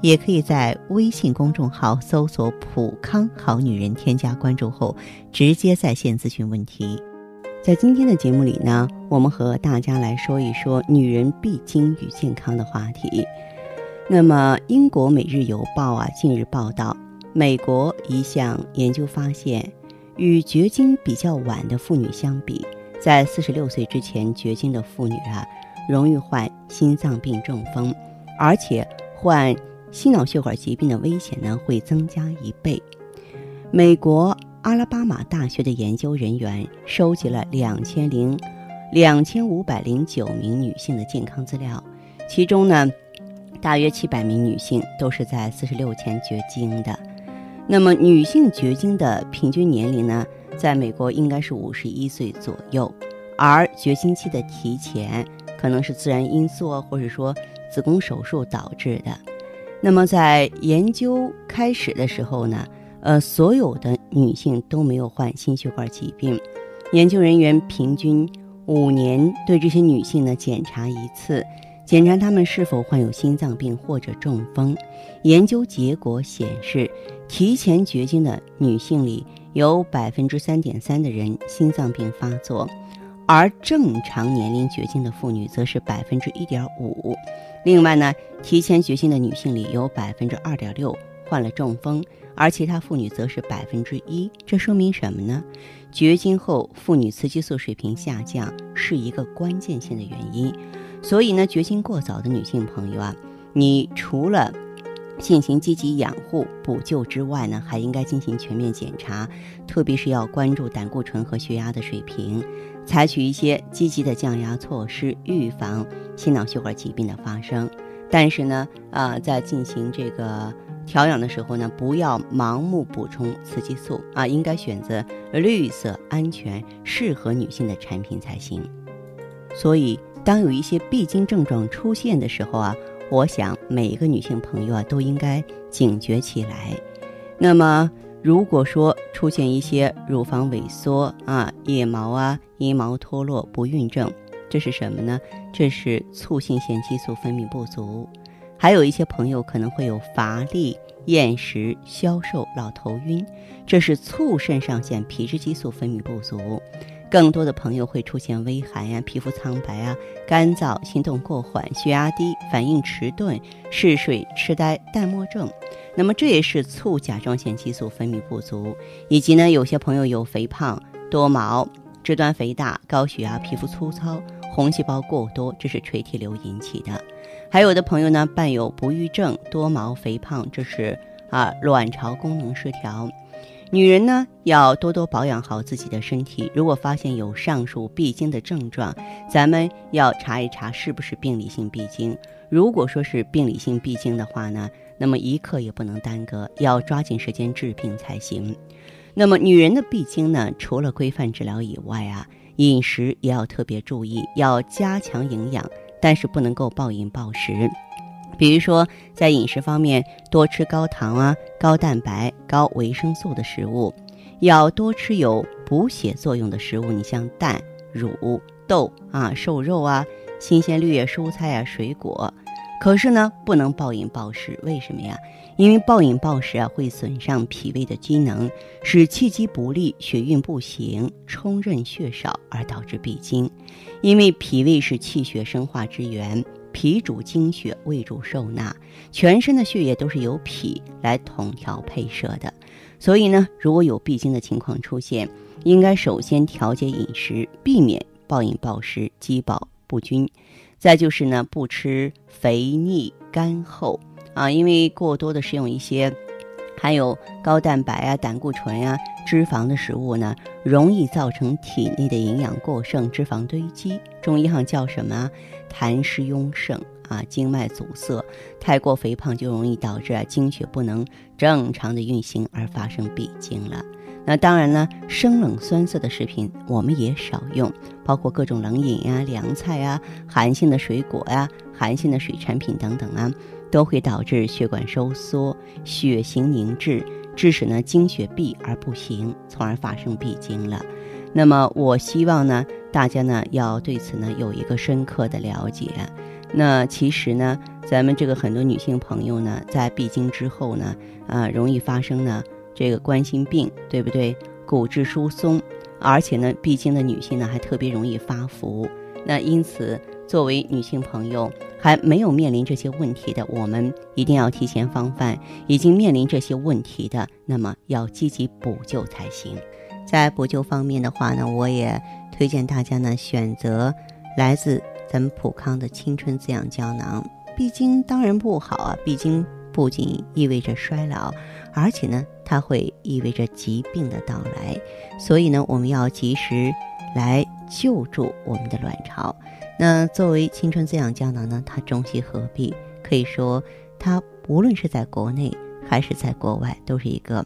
也可以在微信公众号搜索“普康好女人”，添加关注后直接在线咨询问题。在今天的节目里呢，我们和大家来说一说女人闭经与健康的话题。那么，英国《每日邮报》啊近日报道，美国一项研究发现，与绝经比较晚的妇女相比，在四十六岁之前绝经的妇女啊，容易患心脏病、中风，而且患心脑血管疾病的危险呢会增加一倍。美国。阿拉巴马大学的研究人员收集了两千零两千五百零九名女性的健康资料，其中呢，大约七百名女性都是在四十六前绝经的。那么，女性绝经的平均年龄呢，在美国应该是五十一岁左右，而绝经期的提前可能是自然因素或者说子宫手术导致的。那么，在研究开始的时候呢？呃，所有的女性都没有患心血管疾病。研究人员平均五年对这些女性呢检查一次，检查她们是否患有心脏病或者中风。研究结果显示，提前绝经的女性里有百分之三点三的人心脏病发作，而正常年龄绝经的妇女则是百分之一点五。另外呢，提前绝经的女性里有百分之二点六患了中风。而其他妇女则是百分之一，这说明什么呢？绝经后妇女雌激素水平下降是一个关键性的原因。所以呢，绝经过早的女性朋友啊，你除了进行积极养护补救之外呢，还应该进行全面检查，特别是要关注胆固醇和血压的水平，采取一些积极的降压措施，预防心脑血管疾病的发生。但是呢，啊，在进行这个。调养的时候呢，不要盲目补充雌激素啊，应该选择绿色、安全、适合女性的产品才行。所以，当有一些闭经症状出现的时候啊，我想每一个女性朋友啊都应该警觉起来。那么，如果说出现一些乳房萎缩啊、腋毛啊、阴毛脱落、不孕症，这是什么呢？这是促性腺激素分泌不足。还有一些朋友可能会有乏力、厌食、消瘦、老头晕，这是促肾上腺皮质激素分泌不足。更多的朋友会出现微寒呀、皮肤苍白啊、干燥、心动过缓、血压低、反应迟钝、嗜睡、痴呆、淡漠症。那么这也是促甲状腺激素分泌不足。以及呢，有些朋友有肥胖、多毛、肢端肥大、高血压、皮肤粗糙、红细胞过多，这是垂体瘤引起的。还有的朋友呢，伴有不育症、多毛、肥胖，这是啊卵巢功能失调。女人呢，要多多保养好自己的身体。如果发现有上述闭经的症状，咱们要查一查是不是病理性闭经。如果说是病理性闭经的话呢，那么一刻也不能耽搁，要抓紧时间治病才行。那么女人的闭经呢，除了规范治疗以外啊，饮食也要特别注意，要加强营养。但是不能够暴饮暴食，比如说在饮食方面多吃高糖啊、高蛋白、高维生素的食物，要多吃有补血作用的食物。你像蛋、乳、豆啊、瘦肉啊、新鲜绿叶蔬菜啊、水果。可是呢，不能暴饮暴食，为什么呀？因为暴饮暴食啊，会损伤脾胃的机能，使气机不利，血运不行，冲任血少，而导致闭经。因为脾胃是气血生化之源，脾主精血，胃主受纳，全身的血液都是由脾来统调配摄的。所以呢，如果有闭经的情况出现，应该首先调节饮食，避免暴饮暴食，饥饱不均。再就是呢，不吃肥腻干厚啊，因为过多的食用一些含有高蛋白啊、胆固醇呀、脂肪的食物呢，容易造成体内的营养过剩、脂肪堆积。中医上叫什么？痰湿壅盛啊，经脉阻塞，太过肥胖就容易导致啊经血不能正常的运行而发生闭经了。那当然呢，生冷酸涩的食品我们也少用，包括各种冷饮呀、凉菜啊、寒性的水果呀、寒性的水产品等等啊，都会导致血管收缩、血型凝滞，致使呢经血闭而不行，从而发生闭经了。那么我希望呢，大家呢要对此呢有一个深刻的了解。那其实呢，咱们这个很多女性朋友呢，在闭经之后呢，啊，容易发生呢这个冠心病，对不对？骨质疏松，而且呢，闭经的女性呢还特别容易发福。那因此，作为女性朋友还没有面临这些问题的，我们一定要提前防范；已经面临这些问题的，那么要积极补救才行。在补救方面的话呢，我也推荐大家呢选择来自咱们普康的青春滋养胶囊。闭经当然不好啊，闭经不仅意味着衰老，而且呢，它会意味着疾病的到来。所以呢，我们要及时来救助我们的卵巢。那作为青春滋养胶囊呢，它中西合璧，可以说它无论是在国内还是在国外，都是一个。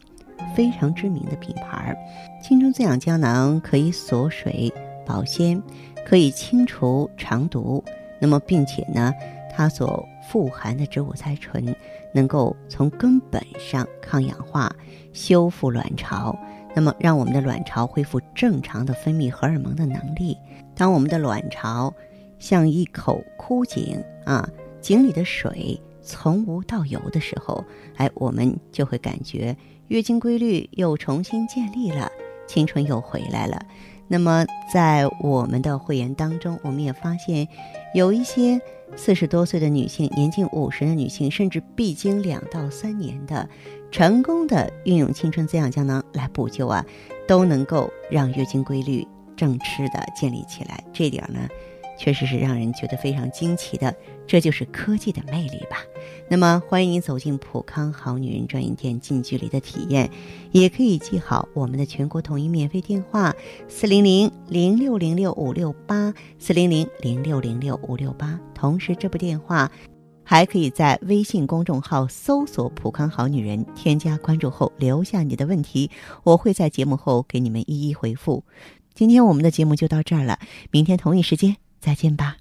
非常知名的品牌，青春滋养胶囊可以锁水保鲜，可以清除肠毒。那么，并且呢，它所富含的植物甾醇能够从根本上抗氧化、修复卵巢，那么让我们的卵巢恢复正常的分泌荷尔蒙的能力。当我们的卵巢像一口枯井啊，井里的水从无到有的时候，哎，我们就会感觉。月经规律又重新建立了，青春又回来了。那么，在我们的会员当中，我们也发现，有一些四十多岁的女性、年近五十的女性，甚至必经两到三年的，成功的运用青春滋养胶囊来补救啊，都能够让月经规律正吃的建立起来。这点呢？确实是让人觉得非常惊奇的，这就是科技的魅力吧。那么，欢迎你走进普康好女人专营店，近距离的体验，也可以记好我们的全国统一免费电话：四零零零六零六五六八，四零零零六零六五六八。同时，这部电话还可以在微信公众号搜索“普康好女人”，添加关注后留下你的问题，我会在节目后给你们一一回复。今天我们的节目就到这儿了，明天同一时间。再见吧。